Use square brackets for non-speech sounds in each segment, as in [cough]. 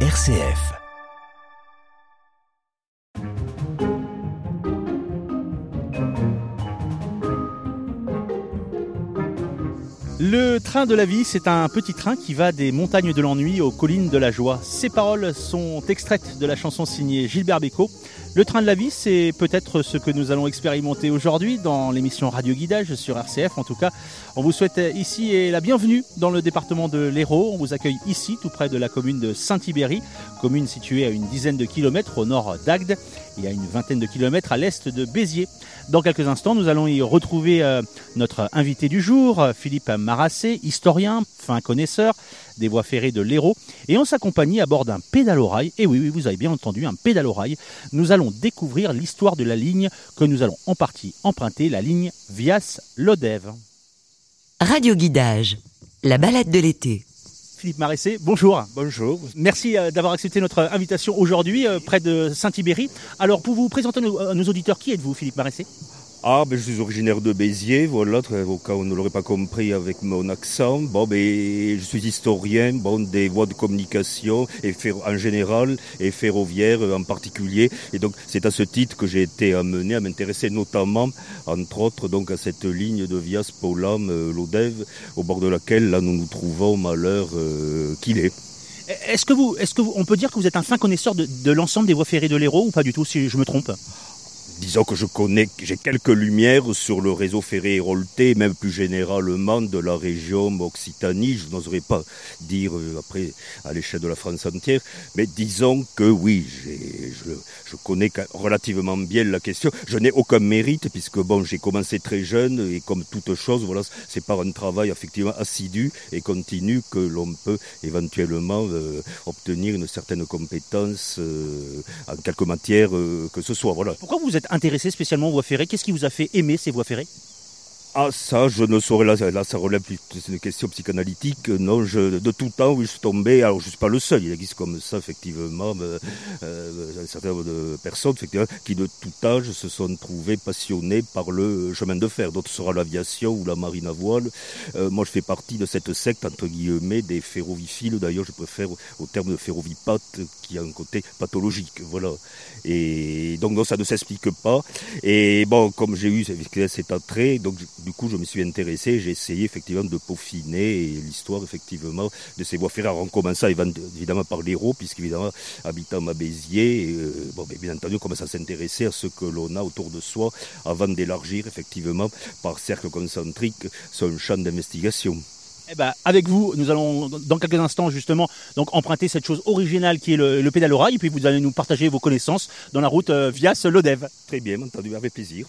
RCF. Le train de la vie, c'est un petit train qui va des montagnes de l'ennui aux collines de la joie. Ces paroles sont extraites de la chanson signée Gilbert Bécaud. Le train de la vie, c'est peut-être ce que nous allons expérimenter aujourd'hui dans l'émission Radio Guidage sur RCF. En tout cas, on vous souhaite ici et la bienvenue dans le département de l'Hérault. On vous accueille ici, tout près de la commune de Saint-Ibéry, commune située à une dizaine de kilomètres au nord d'Agde et à une vingtaine de kilomètres à l'est de Béziers. Dans quelques instants, nous allons y retrouver euh, notre invité du jour, Philippe Marassé, historien, fin connaisseur des voies ferrées de l'Hérault, et on s'accompagne à bord d'un pédalo-rail. Et oui, oui, vous avez bien entendu, un pédalo-rail. Nous allons découvrir l'histoire de la ligne que nous allons en partie emprunter, la ligne Vias-Lodève. Radio Guidage, la balade de l'été. Philippe Maressé, bonjour. Bonjour. Merci euh, d'avoir accepté notre invitation aujourd'hui euh, près de Saint-Ibéry. Alors pour vous présenter à nos auditeurs, qui êtes-vous Philippe Maressé? Ah, ben, je suis originaire de Béziers, voilà, au cas où on ne l'aurait pas compris avec mon accent. Bon, ben, je suis historien bon, des voies de communication en général et ferroviaire en particulier. Et donc, c'est à ce titre que j'ai été amené à m'intéresser notamment, entre autres, donc à cette ligne de Vias Paulam euh, Lodève, au bord de laquelle là nous nous trouvons, malheur euh, qu'il est. Est-ce que vous, est-ce que on peut dire que vous êtes un fin connaisseur de l'ensemble des voies ferrées de l'Hérault ou pas du tout, si je me trompe? Disons que je connais, j'ai quelques lumières sur le réseau ferré hérolté, même plus généralement de la région Occitanie. Je n'oserais pas dire euh, après à l'échelle de la France entière, mais disons que oui, je, connais relativement bien la question. Je n'ai aucun mérite puisque bon, j'ai commencé très jeune et comme toute chose, voilà, c'est par un travail effectivement assidu et continu que l'on peut éventuellement euh, obtenir une certaine compétence euh, en quelque matière que ce soit. Voilà. Pourquoi vous êtes intéressé spécialement aux voies ferrées Qu'est-ce qui vous a fait aimer ces voies ferrées? Ah ça, je ne saurais, là, là ça relève plus une question psychanalytique. Non, je, de tout temps, je suis tombé, alors je ne suis pas le seul, il existe comme ça, effectivement, euh, euh, un certain nombre de personnes, effectivement, qui de tout âge se sont trouvées passionnées par le chemin de fer. D'autres sera l'aviation ou la marine à voile. Euh, moi, je fais partie de cette secte, entre guillemets, des ferroviphiles. D'ailleurs, je préfère au terme de ferrovipate, qui a un côté pathologique, voilà. Et donc, ça ne s'explique pas. Et bon, comme j'ai eu cet attrait, donc du coup, je me suis intéressé, j'ai essayé effectivement de peaufiner l'histoire effectivement de ces voies ferrées. En commençant évidemment par l'Hérault, puisqu'évidemment, habitant à Béziers, euh, bon, bien entendu, on commence à s'intéresser à ce que l'on a autour de soi avant d'élargir effectivement par cercle concentrique son champ d'investigation. Eh ben, avec vous, nous allons dans quelques instants justement donc emprunter cette chose originale qui est le, le pédalo rail, et puis vous allez nous partager vos connaissances dans la route euh, via ce Lodev. Très bien, entendu, avec plaisir.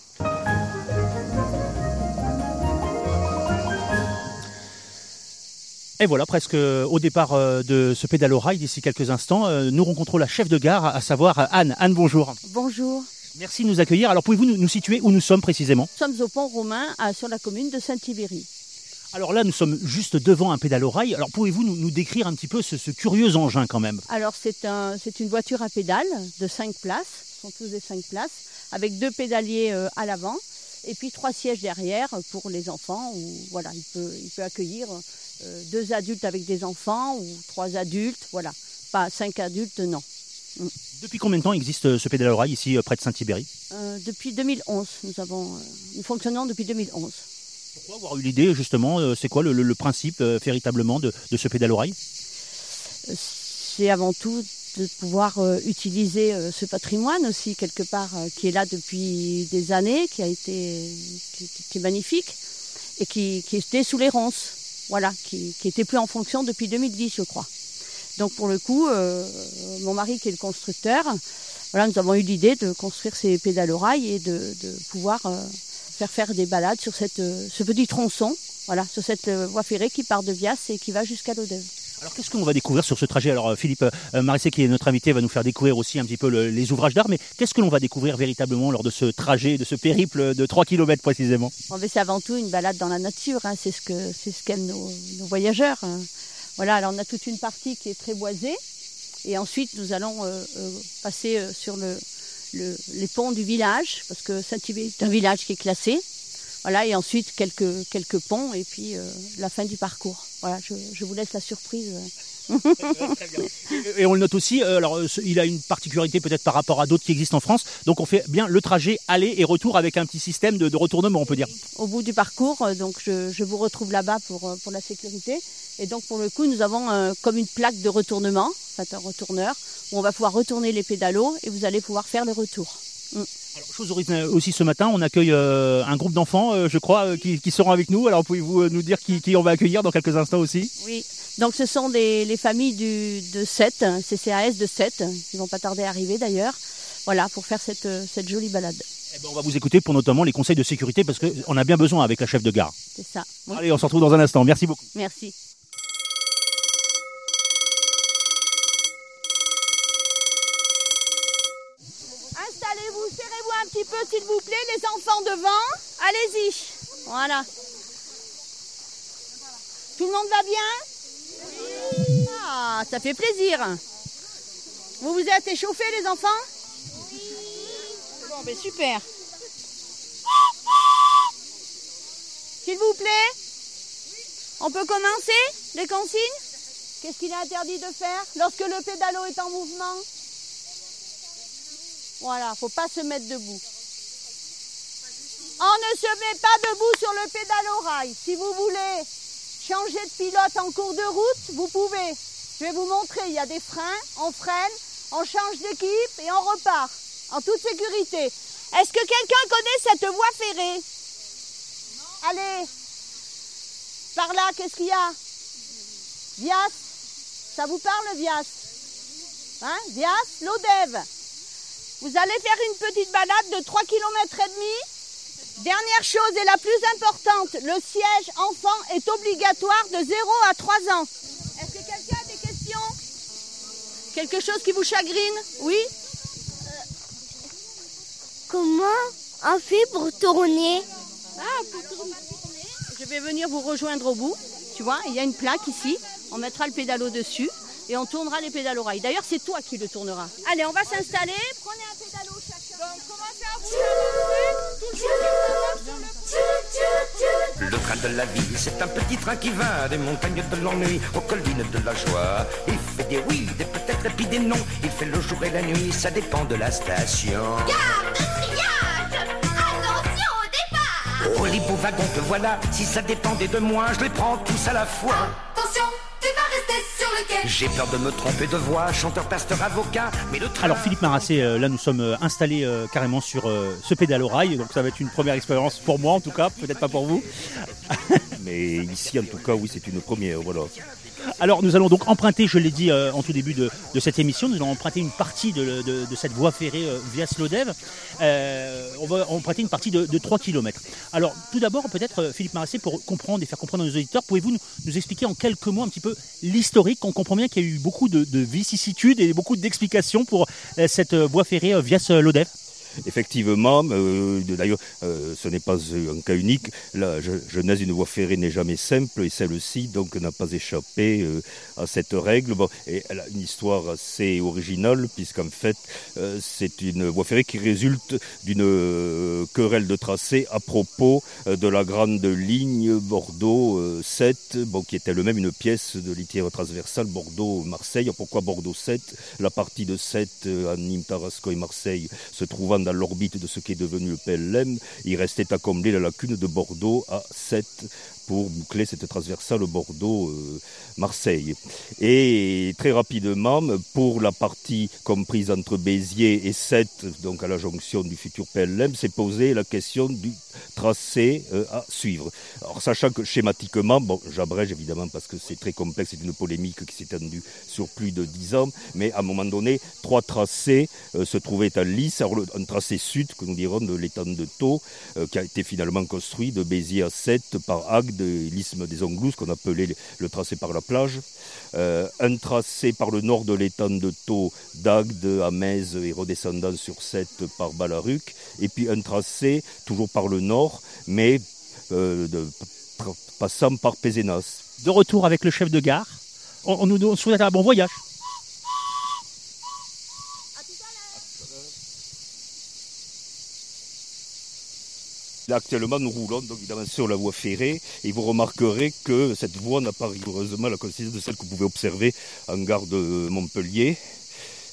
Et voilà, presque euh, au départ euh, de ce pédalo rail, d'ici quelques instants, euh, nous rencontrons la chef de gare, à savoir Anne. Anne, bonjour. Bonjour. Merci de nous accueillir. Alors pouvez-vous nous situer où nous sommes précisément? Nous sommes au pont romain, sur la commune de Saint-Ibéry. Alors là, nous sommes juste devant un pédalo rail. Alors pouvez-vous nous, décrire un petit peu ce, curieux engin quand même? Alors c'est un, une voiture à pédales de 5 places, ce sont tous des 5 places, avec deux pédaliers à l'avant et puis trois sièges derrière pour les enfants. Où, voilà, il peut, il peut accueillir euh, deux adultes avec des enfants ou trois adultes, voilà. Pas cinq adultes, non. Mm. Depuis combien de temps existe euh, ce pédalo rail ici euh, près de Saint-Ibéry? Depuis 2011. Nous, avons, nous fonctionnons depuis 2011. Pourquoi avoir eu l'idée justement C'est quoi le, principe véritablement de, ce pédalo rail C'est avant tout de pouvoir utiliser ce patrimoine aussi quelque part qui est là depuis des années, qui a été qui, est magnifique et qui, était sous les ronces voilà, qui, était plus en fonction depuis 2010, je crois. Donc pour le coup, euh, mon mari qui est le constructeur, voilà, nous avons eu l'idée de construire ces pédales rail et de, pouvoir euh, faire faire des balades sur euh, ce petit tronçon, voilà, sur cette voie ferrée qui part de Vias et qui va jusqu'à l'Odève. Alors qu'est-ce qu'on va découvrir sur ce trajet? Alors euh, Philippe euh, Marissé, qui est notre invité, va nous faire découvrir aussi un petit peu les ouvrages d'art, mais qu'est-ce que l'on va découvrir véritablement lors de ce trajet, de ce périple de 3 km précisément? C'est avant tout une balade dans la nature, hein. c'est ce que c'est ce qu'aiment nos, voyageurs. Hein. Voilà, alors on a toute une partie qui est très boisée, et ensuite nous allons euh, passer sur le, les ponts du village, parce que Saint-Yves est un village qui est classé. Voilà, et ensuite quelques, quelques ponts et puis la fin du parcours. Voilà, je, je vous laisse la surprise. Et on le note aussi, euh, alors euh, il a une particularité peut-être par rapport à d'autres qui existent en France. Donc on fait bien le trajet aller et retour avec un petit système de, retournement, on peut dire. Au bout du parcours, euh, donc je, vous retrouve là-bas pour, pour la sécurité. Et donc pour le coup, nous avons comme une plaque de retournement, enfin un retourneur, où on va pouvoir retourner les pédalos et vous allez pouvoir faire le retour. Mm. Alors, chose aussi ce matin, on accueille un groupe d'enfants, je crois, qui, seront avec nous. Alors pouvez-vous nous dire qui, qui on va accueillir dans quelques instants aussi? Oui, donc ce sont les familles du, de 7, CCAS de 7, qui vont pas tarder à arriver d'ailleurs, voilà, pour faire cette, cette jolie balade. Eh ben, on va vous écouter pour notamment les conseils de sécurité parce qu'on a bien besoin avec la chef de gare. C'est ça. Allez, on se retrouve dans un instant. Merci beaucoup. Merci. Installez-vous, serrez-vous un petit peu s'il vous devant. Allez-y. Voilà. Tout le monde va bien? Ah, ça fait plaisir. Vous vous êtes échauffés les enfants? Bon, ben super. S'il vous plaît On peut commencer les consignes? Qu'est-ce qu'il est interdit de faire lorsque le pédalo est en mouvement? Voilà, faut pas se mettre debout. On ne se met pas debout sur le pédalo rail. Si vous voulez changer de pilote en cours de route, vous pouvez. Je vais vous montrer, il y a des freins, on freine, on change d'équipe et on repart en toute sécurité. Est-ce que quelqu'un connaît cette voie ferrée? Allez, par là, qu'est-ce qu'il y a? Vias, ça vous parle Vias? Hein? Vias, l'Odev. Vous allez faire une petite balade de 3 km et demi Dernière chose et la plus importante, le siège enfant est obligatoire de 0 à 3 ans. Est-ce que quelqu'un a des questions? Quelque chose qui vous chagrine? Oui? Euh, Comment on fait pour tourner? Ah, pour tourner. Je vais venir vous rejoindre au bout. Tu vois, il y a une plaque ici. On mettra le pédalo dessus et on tournera les pédalos rails. D'ailleurs, c'est toi qui le tourneras. Allez, on va s'installer. Prenez un pédalo chacun. Donc, commencez à le train de la vie, c'est un petit train qui va des montagnes de l'ennui aux collines de la joie. Il fait des oui, des peut-être et puis des non. Il fait le jour et la nuit, ça dépend de la station. Garde triage Attention au départ Oh, les beaux wagons que voilà, si ça dépendait de moi, je les prends tous à la fois. J'ai peur de me tromper de voix, chanteur, pasteur, avocat, mais le train... Alors Philippe Marassé, euh, là nous sommes euh, installés euh, carrément sur ce pédale au rail, donc ça va être une première expérience pour moi en tout cas, peut-être pas pour vous. mais ici en tout cas oui c'est une première, voilà. Alors nous allons donc emprunter, je l'ai dit euh, en tout début de, cette émission, nous allons emprunter une partie de, cette voie ferrée euh, via Slodev. Euh, on va emprunter une partie de, 3 km. Alors tout d'abord peut-être Philippe Marassé pour comprendre et faire comprendre à nos auditeurs, pouvez-vous nous, expliquer en quelques mots un petit peu l'historique? On comprend bien qu'il y a eu beaucoup de, vicissitudes et beaucoup d'explications pour cette voie ferrée via Slodev effectivement, euh, d'ailleurs, euh, ce n'est pas un cas unique. La jeunesse d'une voie ferrée n'est jamais simple et celle-ci donc n'a pas échappé euh, à cette règle. Bon, et elle a une histoire assez originale puisqu'en fait, c'est une voie ferrée qui résulte d'une querelle de tracé à propos de la grande ligne Bordeaux 7, bon, qui était elle-même une pièce de l'itinéraire transversale Bordeaux-Marseille. Pourquoi Bordeaux 7 La partie de 7 à Nîmes, Tarasco et Marseille se trouvant dans l'orbite de ce qui est devenu le PLM, il restait à combler la lacune de Bordeaux à 7 pour boucler cette transversale Bordeaux-Marseille. Et très rapidement, pour la partie comprise entre Béziers et Sète, donc à la jonction du futur PLM, s'est posée la question du tracé euh, à suivre. Alors sachant que schématiquement, bon, j'abrège évidemment parce que c'est très complexe, c'est une polémique qui s'est tendue sur plus de dix ans, mais à un moment donné, trois tracés euh, se trouvaient à lice. Un tracé sud, que nous dirons de l'étang de Thau, euh, qui a été finalement construit de Béziers à Sète par Agde de l'isthme des Anglousses, qu'on appelait le tracé par la plage. Euh, un tracé par le nord de l'étang de Thau, d'Agde à Metz et redescendant sur Sète par Balaruc. Et puis un tracé toujours par le nord, mais euh, passant par Pézenas. De retour avec le chef de gare, on, nous souhaite un bon voyage. Actuellement, nous roulons donc sur la voie ferrée et vous remarquerez que cette voie n'a pas rigoureusement la consistance de celle que vous pouvez observer en gare de Montpellier.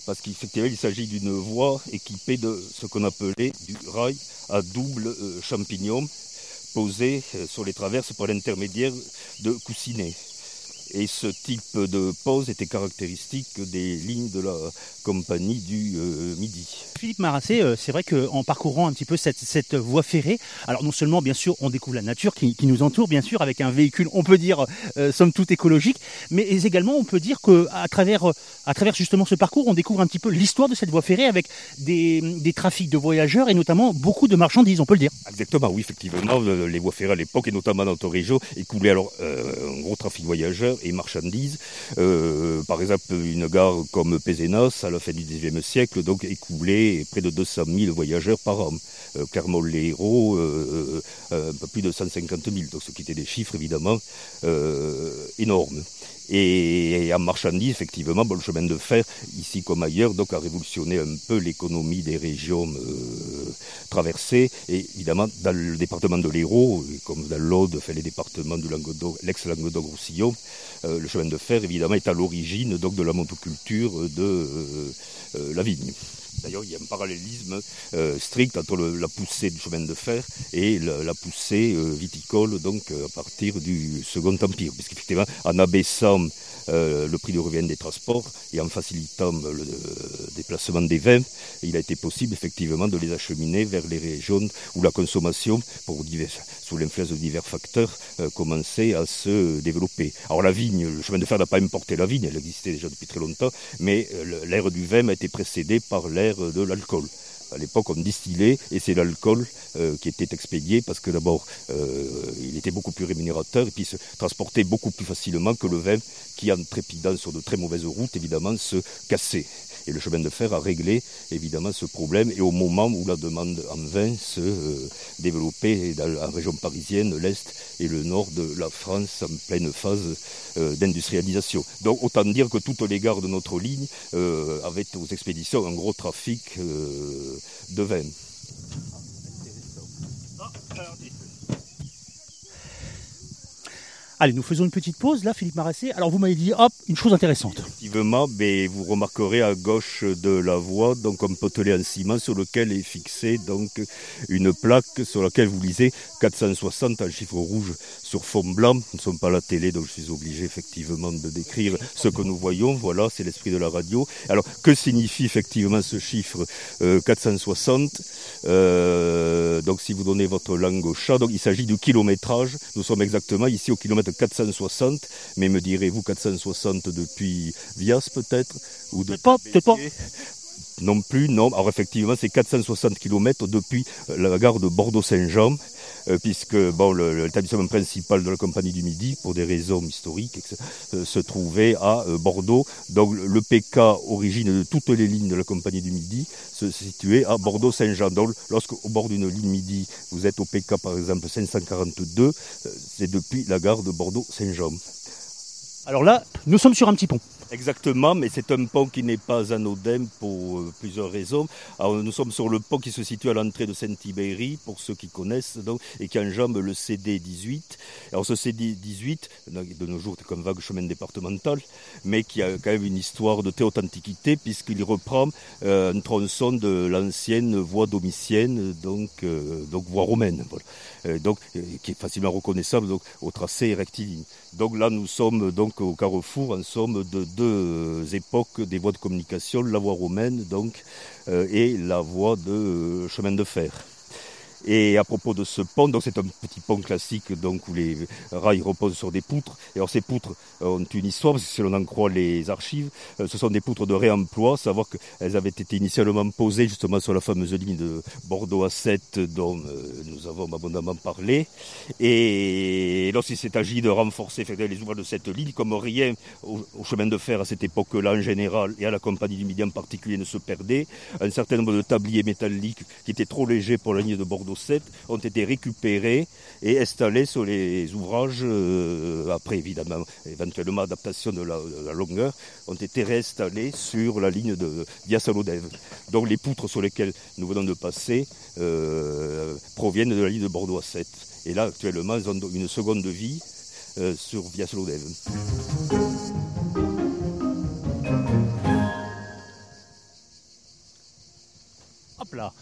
Parce qu'effectivement, il s'agit d'une voie équipée de ce qu'on appelait du rail à double euh, champignon posé euh, sur les traverses par l'intermédiaire de coussinets. Et ce type de pose était caractéristique des lignes de la compagnie du euh, Midi. Philippe Marassé, euh, c'est vrai qu'en parcourant un petit peu cette, cette voie ferrée, alors non seulement bien sûr on découvre la nature qui, qui nous entoure, bien sûr avec un véhicule, on peut dire euh, somme toute écologique, mais également on peut dire que à travers, à travers justement ce parcours, on découvre un petit peu l'histoire de cette voie ferrée avec des, des trafics de voyageurs et notamment beaucoup de marchandises, on peut le dire. Exactement, oui, effectivement, le- les voies ferrées à l'époque, et notamment dans région, écoulaient alors un gros trafic voyageurs et marchandises. Euh, par exemple, une gare comme Pézenas, à la fin du XIXe siècle, donc près de 200 000 voyageurs par an. Euh, Clermont-Lérault, euh, euh, un peu plus de 150 000, donc ce qui étaient des chiffres évidemment euh, énormes. Et, en marchandises, effectivement, le chemin de fer, ici comme ailleurs, donc a révolutionné un peu l'économie des régions euh, traversées. Et évidemment, dans le département de l'Hérault, et comme dans l'Aude, fait les départements Languedoc, l'ex-Languedoc-Roussillon, euh, le chemin de fer, évidemment, est à l'origine donc de la motoculture de euh, euh, la vigne. D'ailleurs, il y a un parallélisme euh, strict entre la poussée du chemin de fer et la, poussée euh, viticole, donc euh, à partir du Second Empire, puisqu'effectivement, en abaissant euh, le prix de revient des transports et en facilitant le euh, déplacement des vins, il a été possible effectivement de les acheminer vers les régions où la consommation, sous l'influence de divers facteurs, euh, commençait à se développer. Alors la vigne, le chemin de fer n'a pas importé la vigne, elle existait déjà depuis très longtemps, mais l'ère du vin a été précédée par l'ère de l'alcool. À l'époque, on distillait et c'est l'alcool euh, qui était expédié parce que d'abord, euh, il était beaucoup plus rémunérateur et puis se transportait beaucoup plus facilement que le vin qui, en trépidant sur de très mauvaises routes, évidemment, se cassait. Et le chemin de fer a réglé évidemment ce problème. Et au moment où la demande en vin se euh, développait dans la région parisienne, l'Est et le nord de la France en pleine phase euh, d'industrialisation. Donc autant dire que toutes les gares de notre ligne euh, avaient aux expéditions un gros trafic de vin. Allez, nous faisons une petite pause là, Philippe Marassé. Alors vous m'avez dit, hop, une chose intéressante. Effectivement, vous remarquerez à gauche de la voie donc un potelet en ciment sur lequel est fixée donc une plaque sur laquelle vous lisez 460 en chiffre rouge sur fond blanc. Nous ne sommes pas à la télé, donc je suis obligé effectivement de décrire ce que nous voyons. Voilà, c'est l'esprit de la radio. Alors, que signifie effectivement ce chiffre euh, 460 Euh, Donc, si vous donnez votre langue au chat, donc il s'agit du kilométrage. Nous sommes exactement ici au kilomètre 460, mais me direz-vous 460 depuis Vias peut-être ou Peut-être pas, peut-être pas. Non plus, non. Alors effectivement, c'est 460 km depuis euh, la gare de Bordeaux-Saint-Jean, euh, puisque l'établissement principal de la Compagnie du Midi, pour des raisons historiques, euh, se trouvait à Bordeaux. Donc le PK, origine de toutes les lignes de la Compagnie du Midi, se situait à Bordeaux-Saint-Jean. Donc lorsque au bord d'une ligne Midi, vous êtes au PK par exemple 542, euh, c'est depuis la gare de Bordeaux-Saint-Jean. Alors là, nous sommes sur un petit pont. Exactement, mais c'est un pont qui n'est pas anodin pour euh, plusieurs raisons. Nous sommes sur le pont qui se situe à l'entrée de Saint-Ibéry, pour ceux qui connaissent, donc, et qui enjambe le CD18. Alors ce CD18, de nos jours, c'est comme vague chemin départemental, mais qui a quand même une histoire de très haute antiquité, puisqu'il reprend euh, un tronçon de l'ancienne voie domitienne, donc, euh, donc voie romaine, donc, qui est facilement reconnaissable donc, au tracé rectiligne. Donc là, nous sommes donc au carrefour, en somme, de deux époques des voies de communication, la voie romaine donc, euh, et la voie de euh, chemin de fer. Et à propos de ce pont, donc c'est un petit pont classique donc où les rails reposent sur des poutres. Et alors ces poutres ont une histoire, parce que si l'on en croit les archives, euh, ce sont des poutres de réemploi, savoir qu'elles avaient été initialement posées justement sur la fameuse ligne de Bordeaux à 7 dont euh, nous avons abondamment parlé. Et lorsqu'il s'est agi de renforcer les ouvrages de cette ligne, comme rien au chemin de fer à cette époque-là en général et à la compagnie du Midi en particulier ne se perdait, un certain nombre de tabliers métalliques qui étaient trop légers pour la ligne de Bordeaux Bordeaux 7 ont été récupérés et installés sur les ouvrages, euh, après évidemment, éventuellement adaptation de la, longueur, ont été réinstallés sur la ligne de Vias-Lodève. Donc les poutres sur lesquelles nous venons de passer euh, proviennent de la ligne de Bordeaux 7. Et là, actuellement, ils ont une seconde vie euh, sur Vias-Lodève. Hop là.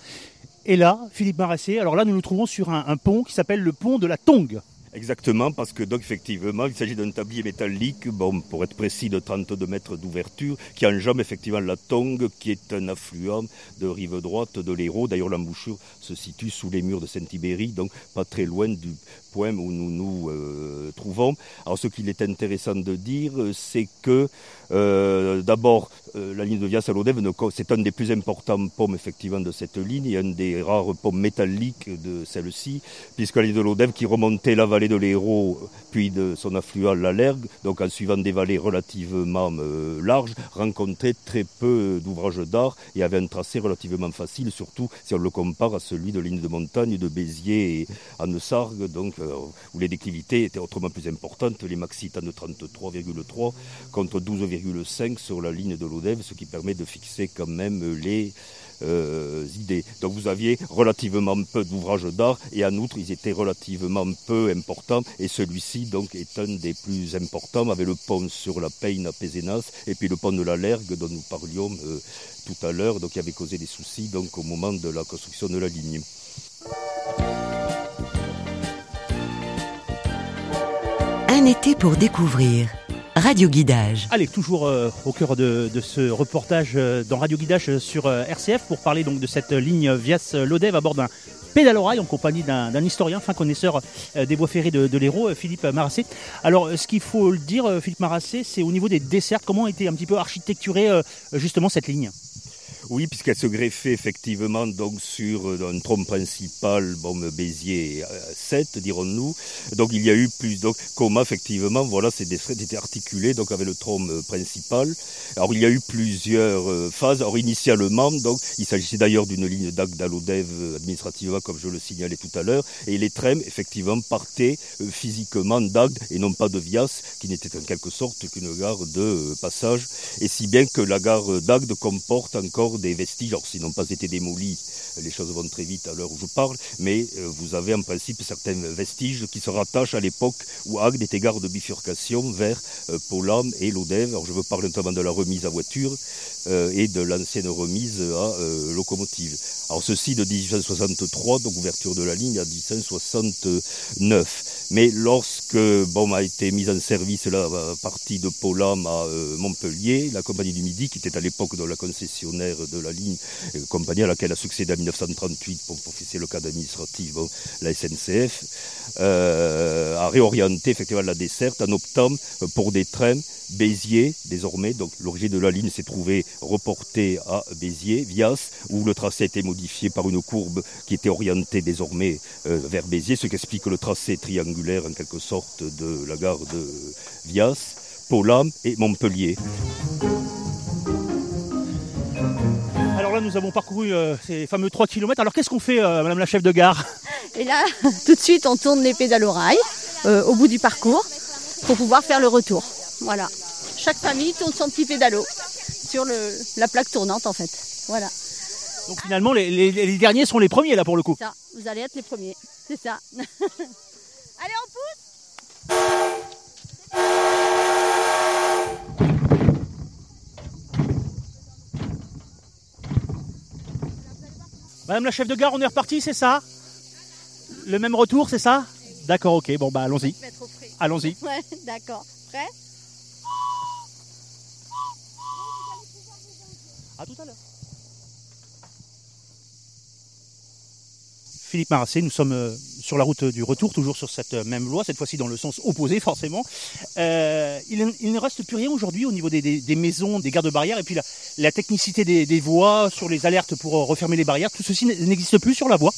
Et là, Philippe Marassé, alors là nous nous trouvons sur un, pont qui s'appelle le pont de la Tongue. Exactement, parce que donc effectivement, il s'agit d'un tablier métallique, pour être précis, de 32 mètres d'ouverture, qui enjambe effectivement la Tongue, qui est un affluent de rive droite de l'Hérault. D'ailleurs, l'embouchure se situe sous les murs de Saint-Ibéry, donc pas très loin du point où nous nous euh, trouvons. Alors, ce qu'il est intéressant de dire, c'est que euh, d'abord, euh, la ligne de ne co- c'est un des plus importants pommes effectivement de cette ligne et un des rares pommes métalliques de celle-ci, puisque la ligne de l'Odève qui remontait la vallée de l'Hérault, puis de son affluent la Lergue, donc en suivant des vallées relativement euh, larges, rencontrait très peu d'ouvrages d'art et avait un tracé relativement facile, surtout si on le compare à celui de ligne de montagne de Béziers et Anne-Sargue, donc euh, où les déclivités étaient autrement plus importantes, les maxi étant de 33,3 contre 12,5 sur la ligne de l'Odève, ce qui permet de fixer quand même les euh, idées. Donc vous aviez relativement peu d'ouvrages d'art et en outre ils étaient relativement peu importants et celui-ci donc est un des plus importants avec le pont sur la Payne à Pézenas et puis le pont de la Lergue dont nous parlions euh, tout à l'heure donc qui avait causé des soucis donc au moment de la construction de la ligne. Un été pour découvrir. Radio Guidage. Allez, toujours euh, au cœur de, ce reportage euh, dans Radio Guidage euh, sur RCF pour parler donc de cette ligne Vias-Lodève à bord d'un pédalorail en compagnie d'un historien, fin connaisseur des voies ferrées de, de l'Hérault, Philippe Marassé. Alors, ce qu'il faut le dire, Philippe Marassé, c'est au niveau des dessertes, comment a été un petit peu architecturée justement cette ligne? Oui, puisqu'elle se greffait effectivement donc sur euh, un tronc principal, bon, Béziers euh, 7, dirons-nous. Donc il y a eu plus, donc comment effectivement, voilà, ces dessertes étaient articulées donc avec le tronc euh, principal. Alors il y a eu plusieurs euh, phases. Alors initialement, donc il s'agissait d'ailleurs d'une ligne euh, administrativement, comme je le signalais tout à l'heure, et les trams effectivement partaient euh, physiquement d'Agde et non pas de Vias, qui n'était en quelque sorte qu'une gare de euh, passage, et si bien que la gare d'Agde comporte encore des vestiges, alors s'ils n'ont pas été démolis, les choses vont très vite à l'heure où je parle, mais euh, vous avez en principe certains vestiges qui se rattachent à l'époque où Agde était gare de bifurcation vers euh, Polam et l'Odève. Alors je veux parler notamment de la remise à voiture euh, et de l'ancienne remise à locomotive. Alors ceci de 1863, donc ouverture de la ligne à 1869. Mais lorsque bon, a été mise en service la partie de Polam à euh, Montpellier, la compagnie du Midi, qui était à l'époque la concessionnaire de la ligne, euh, compagnie à laquelle a succédé en 1938, pour, pour fixer le cadre administratif, la SNCF, euh, a réorienté effectivement la desserte en optant euh, pour des trains Béziers désormais. Donc l'origine de la ligne s'est trouvée reportée à Béziers, Vias, où le tracé a été modifié par une courbe qui était orientée désormais euh, vers Béziers, ce qui explique le tracé triangulaire en quelque sorte de la gare de Vias, Polam et Montpellier. Alors là, nous avons parcouru euh, ces fameux 3 km. Alors qu'est-ce qu'on fait, euh, Madame la chef de gare? Et là, [laughs] tout de suite, on tourne les pédalorails euh, au bout du parcours pour pouvoir faire le retour. Voilà. Chaque famille tourne son petit pédalo sur le, la plaque tournante en fait. Voilà. Donc finalement, les, les- les derniers sont les premiers là pour le coup. Ça, vous allez être les premiers. C'est ça. [laughs] allez, on pousse Madame la chef de gare, on est reparti, c'est ça? Le même retour, c'est ça? D'accord, ok. Bon, bah allons-y. Allons-y. [laughs] Ouais, d'accord. Prêt? À tout à l'heure. Philippe Marassé, nous sommes euh, sur la route du retour, toujours sur cette euh, même loi, cette fois-ci dans le sens opposé forcément. Euh, il, ne reste plus rien aujourd'hui au niveau des, maisons, des gardes-barrières, et puis la, technicité des, voies sur les alertes pour refermer les barrières, tout ceci n'existe plus sur la voie.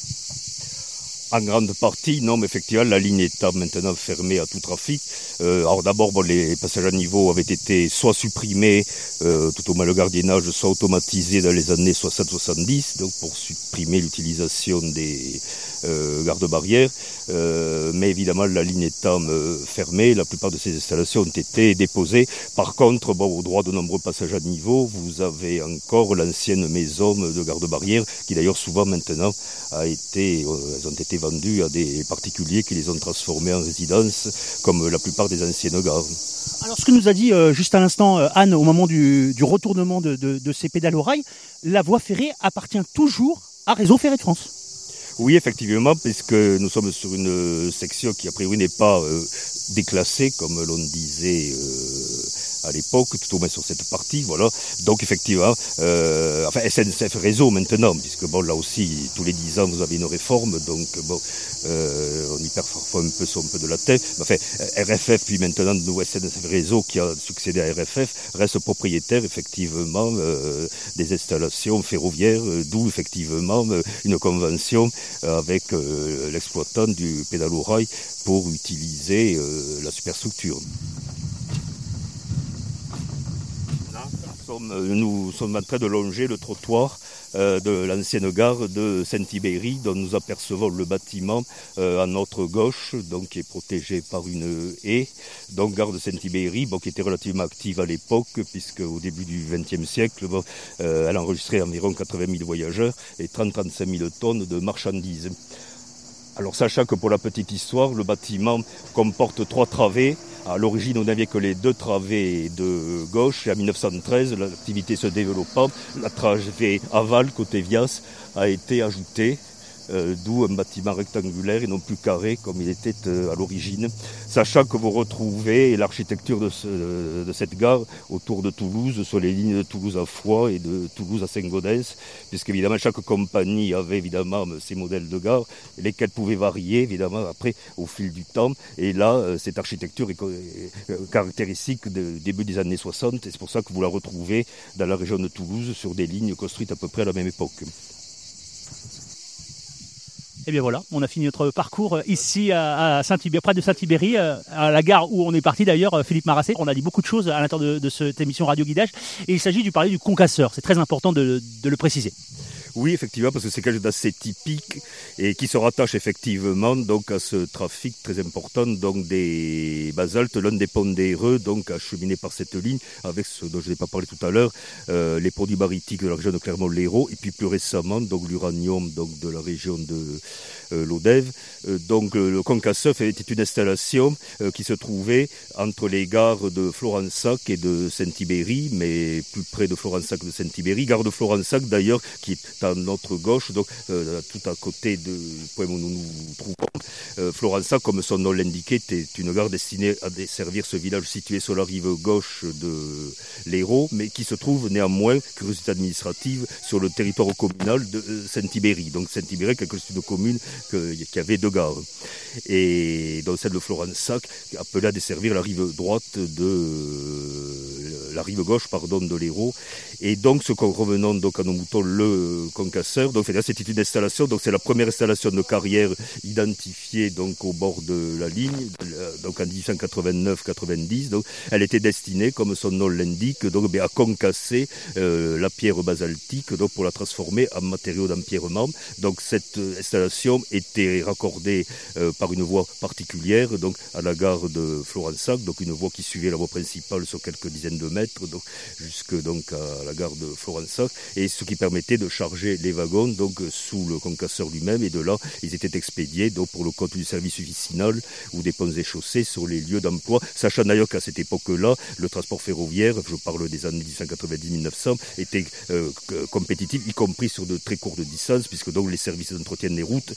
En grande partie, non, mais effectivement, la ligne est maintenant fermée à tout trafic. Euh, alors d'abord, bon, les passages à niveau avaient été soit supprimés, euh, tout au moins le gardiennage, soit automatisés dans les années 60-70, donc pour supprimer l'utilisation des euh, gardes-barrières. Euh, mais évidemment, la ligne étant euh, fermée, la plupart de ces installations ont été déposées. Par contre, au droit de nombreux passages à niveau, vous avez encore l'ancienne maison de garde-barrières, qui d'ailleurs souvent maintenant a été, euh, elles ont été vendues à des particuliers qui les ont transformées en résidence, comme la plupart des anciennes gares. Alors, ce que nous a dit euh, juste à l'instant euh, Anne au moment du, du retournement de, de- de ces pédales au rail, la voie ferrée appartient toujours à Réseau Ferré de France. Oui, effectivement, puisque nous sommes sur une euh, section qui a priori n'est pas euh, déclassée, comme l'on disait à l'époque, tout au moins sur cette partie, voilà. Donc effectivement, euh, enfin SNCF Réseau maintenant, puisque bon là aussi tous les dix ans vous avez une réforme, donc bon, euh, on y perd parfois un peu son peu de la tête. Enfin, RFF puis maintenant nous SNCF Réseau qui a succédé à RFF reste propriétaire effectivement euh, des installations ferroviaires, d'où effectivement une convention avec l'exploitant du pédalo rail pour utiliser la superstructure. Euh, Nous sommes en train de longer le trottoir euh, de l'ancienne gare de Saint-Ibéry, dont nous apercevons le bâtiment euh, à notre gauche, donc qui est protégé par une haie. Donc gare de Saint-Ibéry, qui était relativement active à l'époque, puisque au début du XXe siècle, elle enregistrait environ 80 000 voyageurs et 30-35 000 tonnes de marchandises. Alors sachant que pour la petite histoire, le bâtiment comporte trois travées. À l'origine, on n'avait que les deux travées de gauche et en 1913, l'activité se développant, la travée aval côté Vias a été ajoutée. Euh, D'où un bâtiment rectangulaire et non plus carré comme il était euh, à l'origine. Sachant que vous retrouvez l'architecture de, ce- de cette gare autour de Toulouse, sur les lignes de Toulouse à Foix et de Toulouse à Saint-Gaudens, puisqu'évidemment chaque compagnie avait évidemment ses modèles de gare, lesquels pouvaient varier évidemment après au fil du temps. Et là, euh, cette architecture est euh, caractéristique du début des années 60, et c'est pour ça que vous la retrouvez dans la région de Toulouse sur des lignes construites à peu près à la même époque. Et bien voilà, on a fini notre parcours euh, ici à, Saint-Ibéry, près de Saint-Ibéry, euh, à la gare où on est parti d'ailleurs, euh, Philippe Marassé. On a dit beaucoup de choses à l'intérieur de, cette émission Radio Guidage. Et il s'agit du parler du concasseur. C'est très important de le préciser. Oui, effectivement, parce que c'est quelque chose d'assez typique et qui se rattache effectivement donc à ce trafic très important donc des basaltes, l'un des pondéreux donc acheminé par cette ligne avec ce dont je n'ai pas parlé tout à l'heure, euh, les produits baritiques de la région de Clermont-Lérault et puis plus récemment donc l'uranium donc de la région de euh, l'Odève. Euh, donc le Concasseur était une installation qui se trouvait entre les gares de Florensac et de Saint-Ibéry, mais plus près de Florensac de Saint-Ibéry. Gare de Florensac d'ailleurs qui est notre gauche, donc euh, tout à côté du point où nous nous trouvons. Euh, Florensac, comme son nom l'indiquait, était une gare destinée à desservir ce village situé sur la rive gauche de l'Hérault, mais qui se trouve néanmoins, curiosité administrative, sur le territoire communal de euh, Saint-Ibéry. Donc Saint-Ibéry, quelque chose de commune qui avait deux gares. Et dans celle de Florensac, appelée à desservir la rive droite de la rive gauche, pardon, de l'Hérault. Et donc, ce qu'on revenant donc à nos moutons, le concasseur. Donc, c'était une installation. Donc, c'est la première installation de carrière identifiée donc au bord de la ligne, donc en 1889-90. Donc, elle était destinée, comme son nom l'indique, donc ben, à concasser euh, la pierre basaltique, donc pour la transformer en matériau d'empierrement. Donc, cette installation était raccordée euh, par une voie particulière, donc à la gare de Florensac, donc une voie qui suivait la voie principale sur quelques dizaines de mètres, jusque donc à la gare de Florensac, et ce qui permettait de charger les wagons donc sous le concasseur lui-même, et de là ils étaient expédiés donc pour le compte du service vicinal ou des ponts et chaussées sur les lieux d'emploi, sachant d'ailleurs qu'à cette époque-là, le transport ferroviaire, je parle des années 1890-1900, était euh, compétitif, y compris sur de très courtes distances, puisque donc les services d'entretien des routes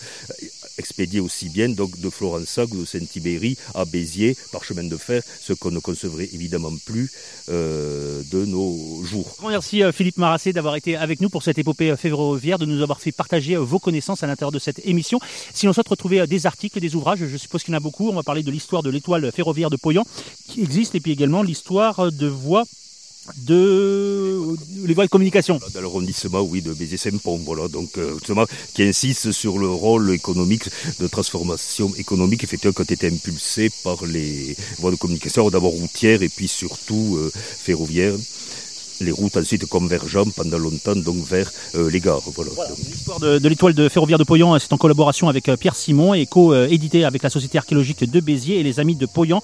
expédiaient aussi bien donc de Florensac ou de Saint-Ibéry à Béziers par chemin de fer, ce qu'on ne concevrait évidemment plus euh, de nos jours. Merci euh, Philippe Marassé d'avoir été avec nous pour cette épopée euh, ferroviaire, de nous avoir fait partager vos connaissances à l'intérieur de cette émission. Si l'on souhaite retrouver des articles, des ouvrages, je suppose qu'il y en a beaucoup. On va parler de l'histoire de l'étoile ferroviaire de Poyan qui existe et puis également l'histoire de voies de les voies de communication. Dans l'arrondissement, oui, de Béziers-Saint-Pont, voilà, donc euh, justement, qui insiste sur le rôle économique de transformation économique effectivement qui a été impulsé par les voies de communication, d'abord routières et puis surtout euh, ferroviaires les routes ensuite convergeant pendant longtemps donc vers euh, les gares. Voilà. L'histoire de, de l'étoile de ferroviaire de Poyan, c'est en collaboration avec euh, Pierre Simon et co-édité avec la Société archéologique de Béziers et les Amis de Poyan.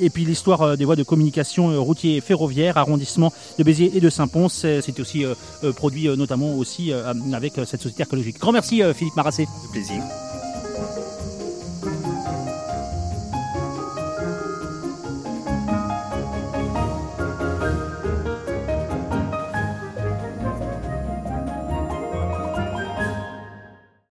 Et puis l'histoire euh, des voies de communication euh, routiers et ferroviaires, arrondissement de Béziers et de Saint-Pons, c'est c'est aussi euh, euh, produit euh, notamment aussi euh, avec euh, cette Société archéologique. Grand merci euh, Philippe Marassé. plaisir.